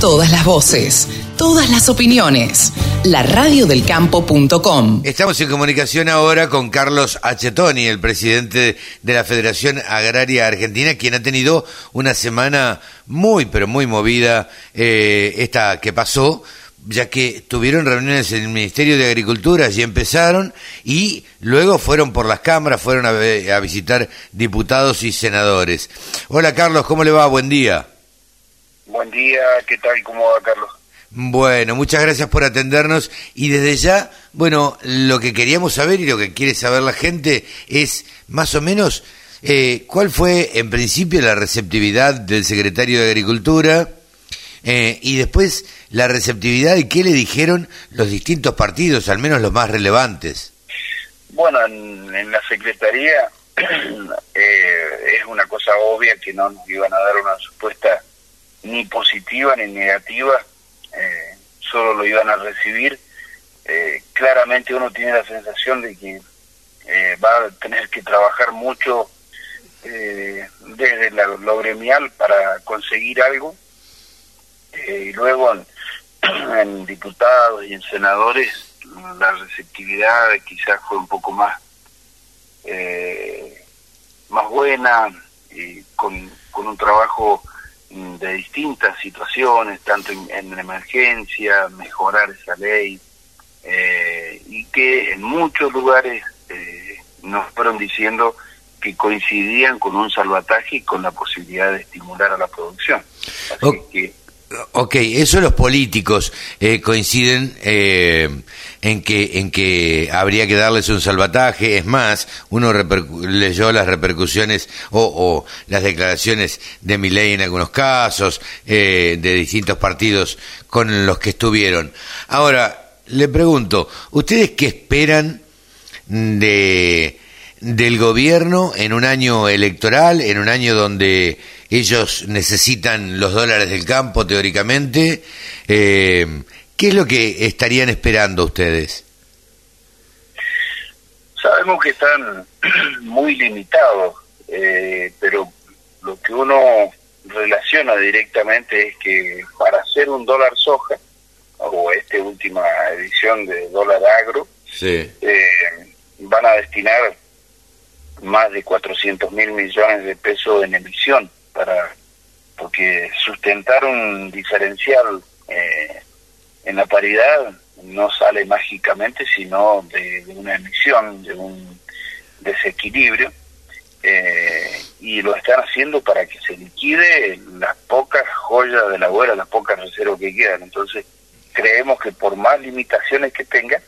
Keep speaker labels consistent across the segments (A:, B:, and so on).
A: Todas las voces, todas las opiniones. La radiodelcampo.com.
B: Estamos en comunicación ahora con Carlos Achetoni, el presidente de la Federación Agraria Argentina, quien ha tenido una semana muy, pero muy movida eh, esta que pasó, ya que tuvieron reuniones en el Ministerio de Agricultura y empezaron y luego fueron por las cámaras, fueron a, a visitar diputados y senadores. Hola Carlos, ¿cómo le va? Buen día.
C: Buen día, ¿qué tal? ¿Cómo va, Carlos?
B: Bueno, muchas gracias por atendernos y desde ya, bueno, lo que queríamos saber y lo que quiere saber la gente es más o menos eh, cuál fue en principio la receptividad del secretario de Agricultura eh, y después la receptividad y qué le dijeron los distintos partidos, al menos los más relevantes.
C: Bueno, en, la Secretaría eh, es una cosa obvia que no nos iban a dar una respuesta ni positiva ni negativa, eh, solo lo iban a recibir. Eh, claramente uno tiene la sensación de que eh, va a tener que trabajar mucho desde lo gremial para conseguir algo y luego en, diputados y en senadores la receptividad quizás fue un poco más más buena y con, con un trabajo de distintas situaciones, tanto en, emergencia, mejorar esa ley, eh, y que en muchos lugares eh, nos fueron diciendo que coincidían con un salvataje y con la posibilidad de estimular a la producción.
B: Así que Ok, eso los políticos eh, coinciden eh, en que en que habría que darles un salvataje. Es más, uno leyó las repercusiones o, las declaraciones de mi ley en algunos casos eh, de distintos partidos con los que estuvieron. Ahora le pregunto, ¿ustedes qué esperan de del gobierno en un año electoral, en un año donde ellos necesitan los dólares del campo teóricamente. Eh, ¿Qué es lo que estarían esperando ustedes?
C: Sabemos que están muy limitados, eh, pero lo que uno relaciona directamente es que para hacer un dólar soja, o esta última edición de dólar agro, eh, van a destinar más de 400 mil millones de pesos en emisión para porque sustentar un diferencial eh, en la paridad no sale mágicamente sino de, una emisión de un desequilibrio eh, y lo están haciendo para que se liquide las pocas joyas de la abuela, las pocas reservas que quedan. Entonces, creemos que por más limitaciones que tenga,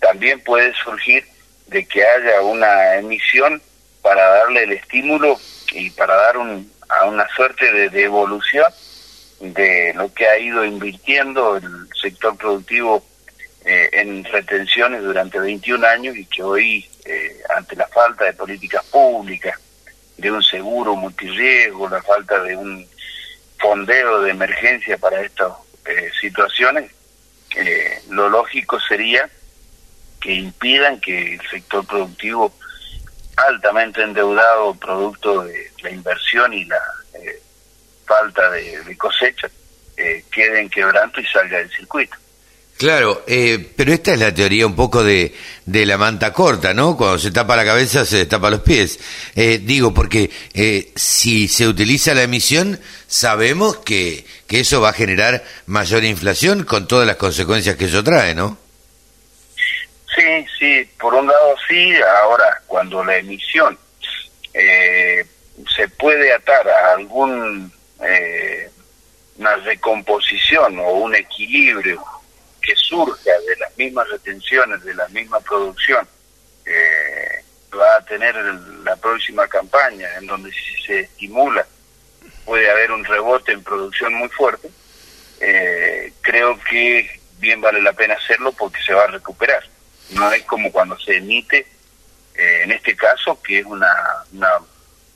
C: también puede surgir de que haya una emisión para darle el estímulo y para dar un, a una suerte de, devolución de lo que ha ido invirtiendo el sector productivo eh, en retenciones durante 21 años y que hoy, eh, ante la falta de políticas públicas, de un seguro multirriesgo, la falta de un fondeo de emergencia para estas eh, situaciones, lo lógico sería que impidan que el sector productivo altamente endeudado producto de la inversión y la eh, falta de, cosecha eh, quede en quebranto y salga del circuito.
B: Claro, eh, pero esta es la teoría un poco de, de la manta corta, ¿no? Cuando se tapa la cabeza se tapa los pies. Eh, digo, porque si se utiliza la emisión, sabemos que, que eso va a generar mayor inflación con todas las consecuencias que eso trae, ¿no?
C: Sí, sí, por un lado sí, ahora cuando la emisión eh, se puede atar a algún eh, una recomposición o un equilibrio que surja de las mismas retenciones, de la misma producción, eh, va a tener la próxima campaña, en donde si se estimula puede haber un rebote en producción muy fuerte, eh, creo que bien vale la pena hacerlo porque se va a recuperar no es como cuando se emite, eh, en este caso, que es una, una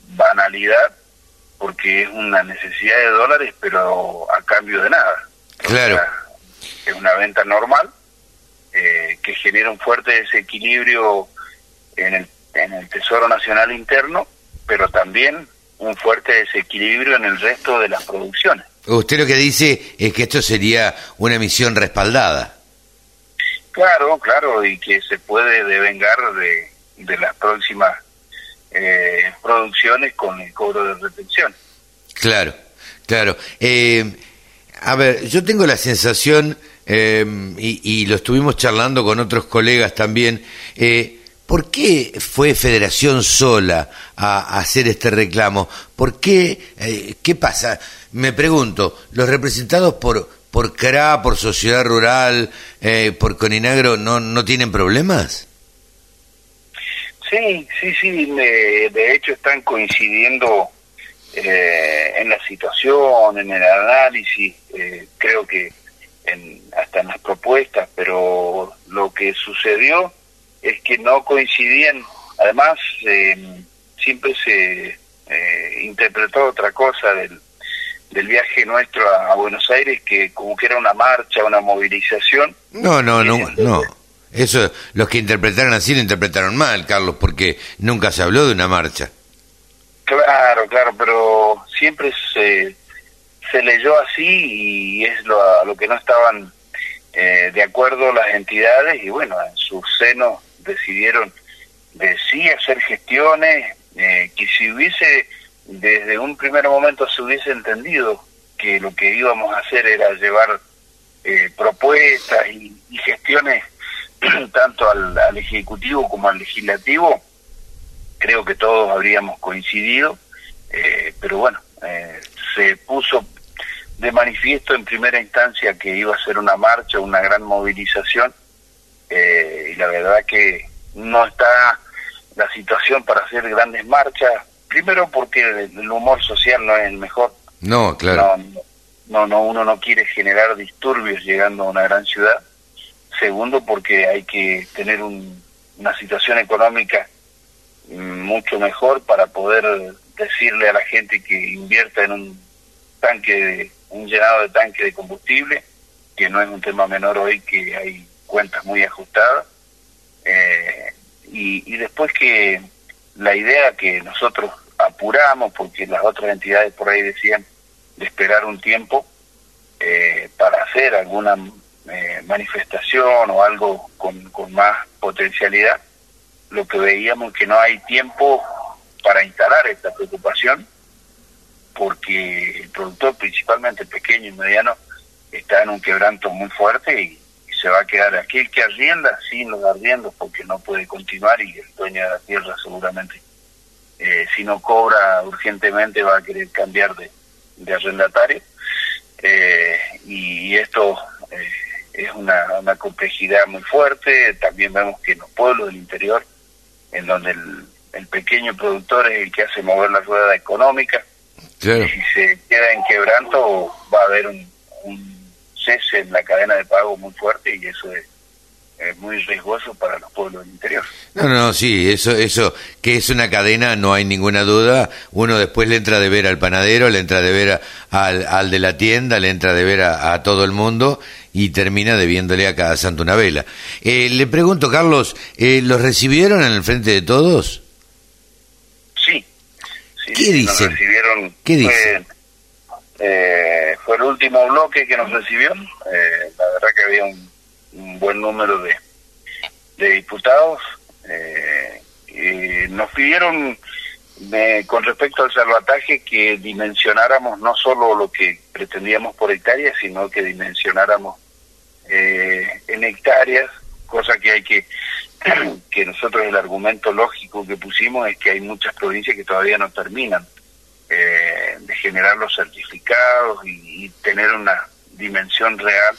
C: banalidad, porque es una necesidad de dólares, pero a cambio de nada.
B: Claro.
C: es una venta normal eh, que genera un fuerte desequilibrio en el, en el Tesoro Nacional Interno, pero también un fuerte desequilibrio en el resto de las producciones.
B: Usted lo que dice es que esto sería una misión respaldada.
C: Claro, claro, y que se puede devengar de, de las próximas eh, producciones con el cobro de retención.
B: Claro, claro. Eh, a ver, yo tengo la sensación, eh, y, lo estuvimos charlando con otros colegas también, eh, ¿por qué fue Federación sola a, hacer este reclamo? ¿Por qué? ¿Qué pasa? Me pregunto, ¿los representados por, por CRA, por Sociedad Rural, eh, por Coninagro, no, no tienen problemas?
C: Sí, sí, sí, de hecho están coincidiendo eh, en la situación, en el análisis, eh, creo que en, hasta en las propuestas, pero lo que sucedió es que no coincidían, además eh, siempre se interpretó otra cosa del, del viaje nuestro a, Buenos Aires, que como que era una marcha, una movilización.
B: No, no, no, no. Eso, los que interpretaron así lo interpretaron mal, Carlos, porque nunca se habló de una marcha.
C: Claro, claro, pero siempre se, se leyó así y es lo, a lo que no estaban eh, de acuerdo las entidades y bueno, en su seno decidieron de sí hacer gestiones, eh, que si hubiese desde un primer momento se hubiese entendido que lo que íbamos a hacer era llevar eh, propuestas y, gestiones tanto al, Ejecutivo como al Legislativo, creo que todos habríamos coincidido, eh, pero bueno, eh, se puso de manifiesto en primera instancia que iba a ser una marcha, una gran movilización, eh, y la verdad que no está la situación para hacer grandes marchas, primero porque el humor social no es el mejor.
B: No, claro.
C: No, no, uno no quiere generar disturbios llegando a una gran ciudad. Segundo, porque hay que tener una situación económica mucho mejor para poder decirle a la gente que invierta en un tanque, de, un llenado de tanque de combustible, que no es un tema menor hoy, que hay cuentas muy ajustadas. Eh, y, después que la idea que nosotros apuramos, porque las otras entidades por ahí decían de esperar un tiempo eh, para hacer alguna eh, manifestación o algo con, más potencialidad, lo que veíamos que no hay tiempo para instalar esta preocupación, porque el productor, principalmente pequeño y mediano, está en un quebranto muy fuerte y, se va a quedar aquí. El que arrienda sin los arriendos porque no puede continuar y el dueño de la tierra seguramente eh, si no cobra urgentemente va a querer cambiar de, de arrendatario eh, y, esto eh, es una, una complejidad muy fuerte también vemos que en los pueblos del interior en donde el, pequeño productor es el que hace mover la rueda económica. Y si se queda en quebranto, va a haber un, cese en la cadena de pago muy fuerte y eso es, muy riesgoso para los pueblos del interior.
B: No, no, sí, eso, eso, que es una cadena, no hay ninguna duda. Uno después le entra de ver al panadero, le entra de ver al, al de la tienda, le entra de ver a todo el mundo y termina debiéndole a cada santo una vela. Eh, le pregunto, Carlos, eh, ¿los recibieron en el frente de todos?
C: Sí.
B: ¿Qué dicen?
C: recibieron,
B: ¿Qué dicen?
C: Eh, fue, el último bloque que nos recibió. Eh, la verdad que había un, buen número de, de diputados. y nos pidieron con respecto al salvataje que dimensionáramos no solo lo que pretendíamos por hectárea, sino que dimensionáramos eh, en hectáreas, cosa que hay que, que nosotros el argumento lógico que pusimos es que hay muchas provincias que todavía no terminan eh, de generar los certificados y, tener una dimensión real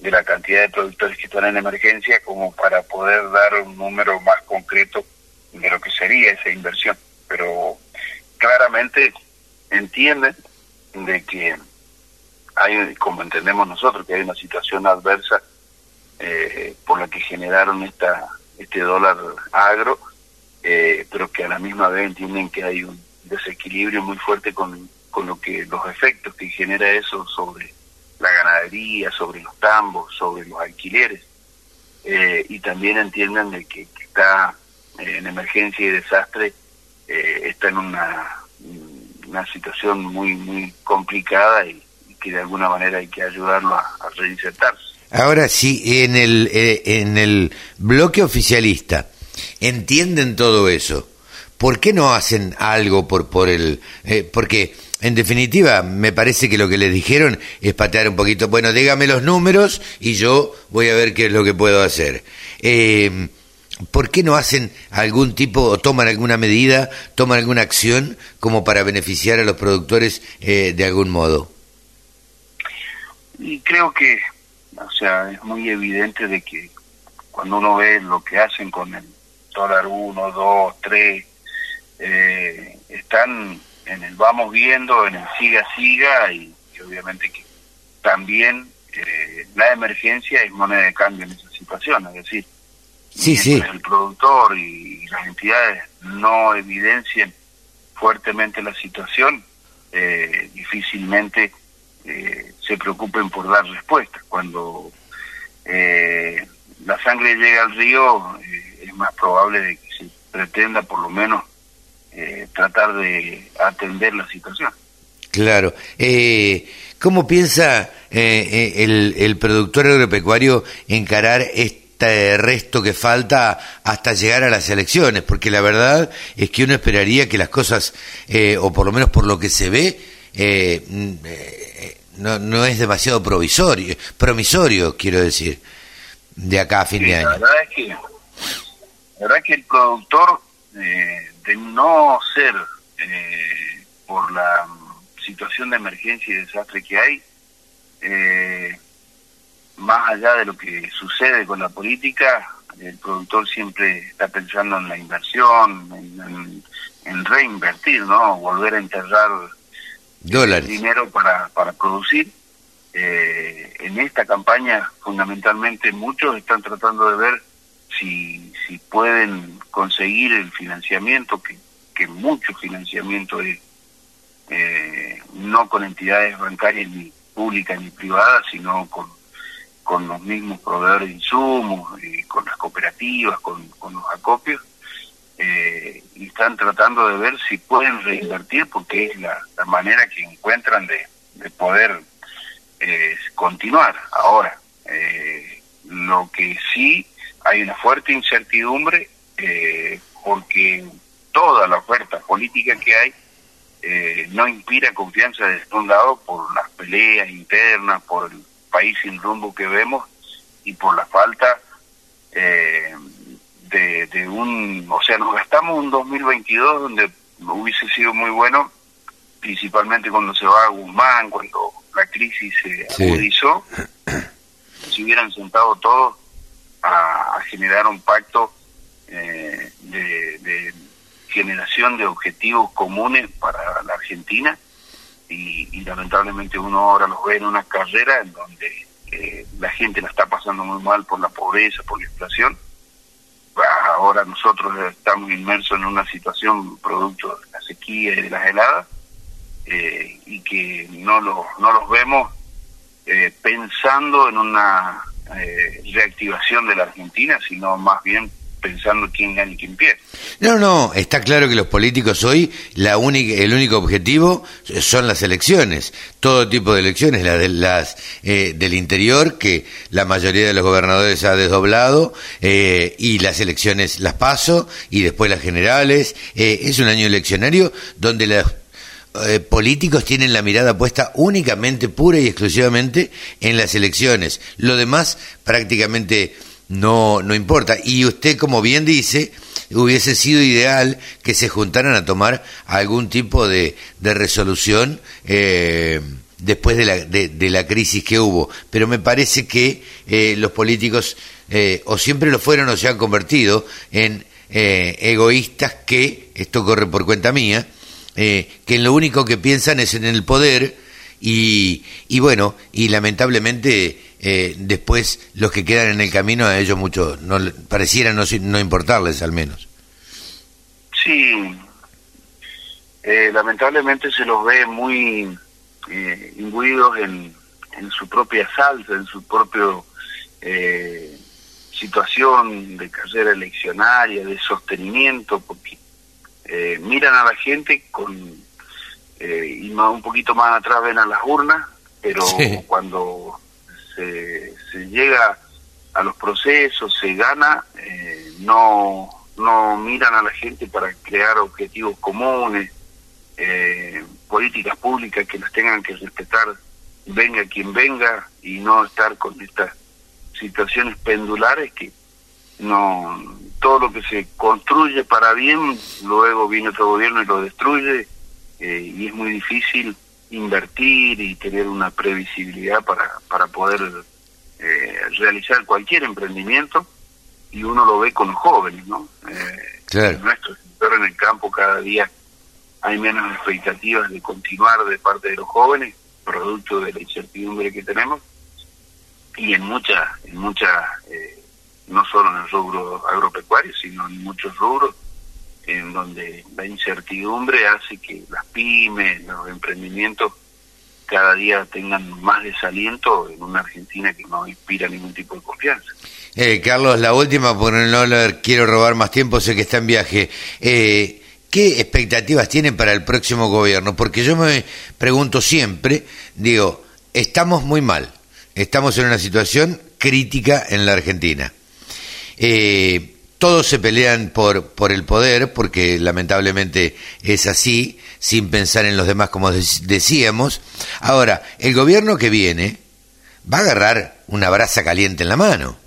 C: de la cantidad de productores que están en emergencia como para poder dar un número más concreto de lo que sería esa inversión. Pero claramente entienden de que hay, como entendemos nosotros, que hay una situación adversa eh, por la que generaron esta este dólar agro, eh, pero que a la misma vez entienden que hay un desequilibrio muy fuerte con, con lo que los efectos que genera eso sobre la ganadería, sobre los tambos, sobre los alquileres, eh, y también entienden de que, está en emergencia y desastre, está en una, una situación muy muy complicada y que de alguna manera hay que ayudarlo a, reinsertarse.
B: Ahora sí, en el, eh, en el bloque oficialista, ¿entienden todo eso? ¿Por qué no hacen algo por, por el... Eh, porque, en definitiva, me parece que lo que les dijeron es patear un poquito, bueno, dígame los números y yo voy a ver qué es lo que puedo hacer. Eh, ¿por qué no hacen algún tipo o toman alguna medida, toman alguna acción como para beneficiar a los productores eh, de algún modo?
C: Y creo que, o sea, es muy evidente de que cuando uno ve lo que hacen con el dólar 1, 2, 3, están en el vamos viendo, en el siga, siga, y, obviamente que también eh, la emergencia es moneda de cambio en esa situación, es decir,
B: Sí, sí.
C: El productor y las entidades no evidencien fuertemente la situación, eh, difícilmente eh, se preocupen por dar respuesta. Cuando eh, la sangre llega al río, es más probable de que se pretenda por lo menos tratar de atender la situación.
B: Claro. ¿Cómo piensa el, el productor agropecuario encarar este resto que falta hasta llegar a las elecciones, porque la verdad es que uno esperaría que las cosas, eh, o por lo menos por lo que se ve, eh, mm, eh, no, no es demasiado provisorio, promisorio, quiero decir, de acá a fin de año.
C: La verdad es que, la verdad que el productor, de no ser por la situación de emergencia y desastre que hay, eh, más allá de lo que sucede con la política, el productor siempre está pensando en la inversión, en, reinvertir, ¿no? Volver a enterrar
B: Dólares.
C: dinero para, para producir. Eh, en esta campaña, fundamentalmente, muchos están tratando de ver si, si pueden conseguir el financiamiento, que, que mucho financiamiento es, eh, no con entidades bancarias ni públicas ni privadas, sino con con los mismos proveedores de insumos, y con las cooperativas, con, los acopios, eh, y están tratando de ver si pueden reinvertir porque es la, manera que encuentran de, poder eh, continuar. Ahora, eh, lo que sí hay una fuerte incertidumbre porque toda la oferta política que hay no inspira confianza de un lado por las peleas internas, por el país sin rumbo que vemos y por la falta eh, de, un, o sea, nos gastamos un 2022 donde hubiese sido muy bueno, principalmente cuando se va a Guzmán, cuando la crisis se agudizó, si hubieran sentado todos a, generar un pacto eh, generación de objetivos comunes para la Argentina y, lamentablemente uno ahora los ve en una carrera en donde eh, la gente la está pasando muy mal por la pobreza, por la inflación. Ahora nosotros estamos inmersos en una situación producto de la sequía y de las heladas eh, y que no los, no los vemos eh, pensando en una reactivación de la Argentina, sino más bien pensando quién gana y quién pierde.
B: No, no, está claro que los políticos hoy la única, el único objetivo son las elecciones, todo tipo de elecciones, las, de, las eh, del interior que la mayoría de los gobernadores ha desdoblado eh, y las elecciones las paso y después las generales. Eh, es un año eleccionario donde los políticos tienen la mirada puesta únicamente, pura y exclusivamente en las elecciones. Lo demás prácticamente no, no importa. Y usted, como bien dice, hubiese sido ideal que se juntaran a tomar algún tipo de, de resolución eh, después de la, de, la crisis que hubo. Pero me parece que eh, los políticos eh, o siempre lo fueron o se han convertido en egoístas que, esto corre por cuenta mía, que lo único que piensan es en el poder y, y bueno, y lamentablemente eh, después los que quedan en el camino a ellos mucho no pareciera no, no importarles al menos.
C: Sí. Eh, lamentablemente se los ve muy eh, imbuidos en, en su propia salsa en su propio eh, situación de carrera eleccionaria de sostenimiento porque miran a la gente con y más un poquito más atrás ven a las urnas pero cuando se, llega a los procesos, se gana, eh, no, no miran a la gente para crear objetivos comunes, eh, políticas públicas que las tengan que respetar, venga quien venga, y no estar con estas situaciones pendulares que no todo lo que se construye para bien, luego viene otro gobierno y lo destruye, eh, y es muy difícil invertir y tener una previsibilidad para, para poder eh, realizar cualquier emprendimiento y uno lo ve con los jóvenes, ¿no? Eh, claro. Nuestro sector en el campo cada día hay menos expectativas de continuar de parte de los jóvenes, producto de la incertidumbre que tenemos y en muchas, en muchas, eh, no solo en el rubro agropecuario, sino en muchos rubros en donde la incertidumbre hace que las pymes, los emprendimientos cada día tengan más desaliento en una Argentina que no inspira ningún tipo de confianza.
B: Eh, Carlos, la última, porque no le quiero robar más tiempo, sé que está en viaje. Eh, ¿Qué expectativas tienen para el próximo gobierno? Porque yo me pregunto siempre, digo, estamos muy mal, estamos en una situación crítica en la Argentina. Eh, todos se pelean por, por el poder, porque lamentablemente es así, sin pensar en los demás, como decíamos. Ahora, el gobierno que viene va a agarrar una brasa caliente en la mano.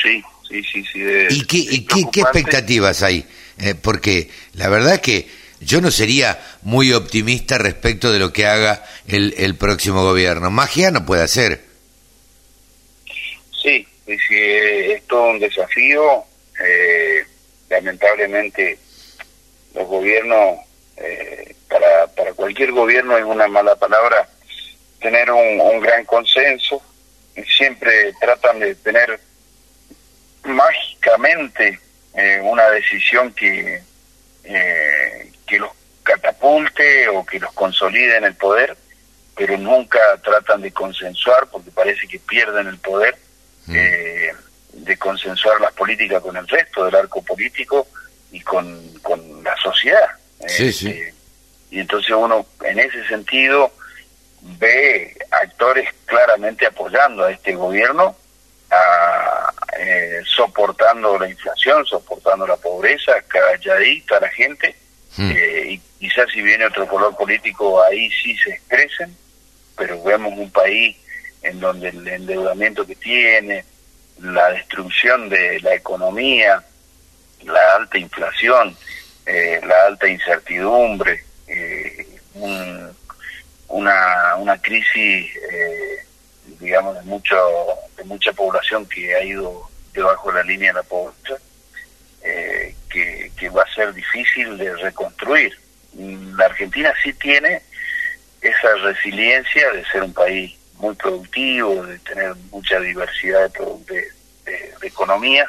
C: Sí, sí, sí, sí.
B: ¿Y, qué, qué, expectativas hay? Eh, porque la verdad es que yo no sería muy optimista respecto de lo que haga el, el próximo gobierno. Magia no puede hacer.
C: Sí, sí, es todo un desafío. Eh, lamentablemente los gobiernos, eh, para, para cualquier gobierno es una mala palabra tener un, gran consenso. Siempre tratan de tener mágicamente eh, una decisión que, eh, que los catapulte o que los consolide en el poder, pero nunca tratan de consensuar porque parece que pierden el poder, mm. eh, de consensuar las políticas con el resto del arco político y con, con la sociedad.
B: Este,
C: y entonces uno en ese sentido ve actores claramente apoyando a este gobierno a, eh, soportando la inflación, soportando la pobreza, calladito a la gente, hmm. eh, y quizás si viene otro color político ahí sí se expresen, pero vemos un país en donde el endeudamiento que tiene, la destrucción de la economía, la alta inflación, eh, la alta incertidumbre, una, una crisis digamos, de, mucho, de mucha población que ha ido debajo de la línea de la pobreza, eh, que, que va a ser difícil de reconstruir. La Argentina sí tiene esa resiliencia de ser un país muy productivo, de tener mucha diversidad de, de, economía,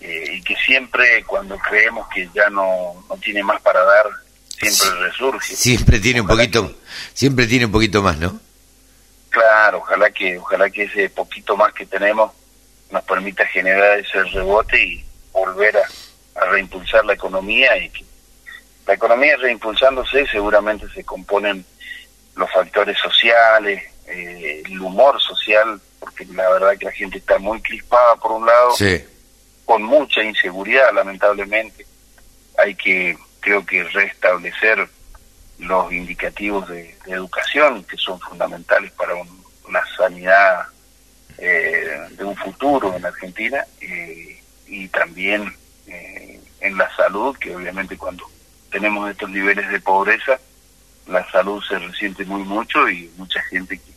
C: eh, y que siempre cuando creemos que ya no, no tiene más para dar, siempre resurge.
B: Siempre tiene un poquito, siempre tiene un poquito más, ¿no?
C: Claro, ojalá que, ojalá que ese poquito más que tenemos nos permita generar ese rebote y volver a, reimpulsar la economía y que la economía reimpulsándose seguramente se componen los factores sociales, eh, el humor social, porque la verdad que la gente está muy crispada por un lado, con mucha inseguridad lamentablemente. Hay que, creo que, restablecer los indicativos de, educación que son fundamentales para una sanidad eh, de un futuro en Argentina eh, y también eh, en la salud, que obviamente cuando tenemos estos niveles de pobreza, la salud se resiente muy mucho y mucha gente que,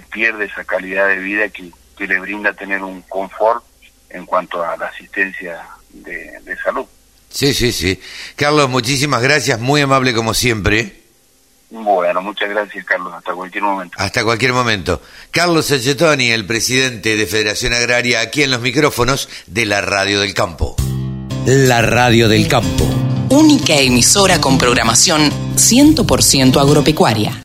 C: pierde esa calidad de vida que, que, le brinda tener un confort en cuanto a la asistencia de, de salud.
B: Sí, sí, sí. Carlos, muchísimas gracias, muy amable como siempre.
C: Bueno, muchas gracias, Carlos. Hasta cualquier momento.
B: Hasta cualquier momento. Carlos Echettoni, el presidente de Federación Agraria, aquí en los micrófonos de la Radio del Campo.
A: La Radio del Campo. Única emisora con programación 100% agropecuaria.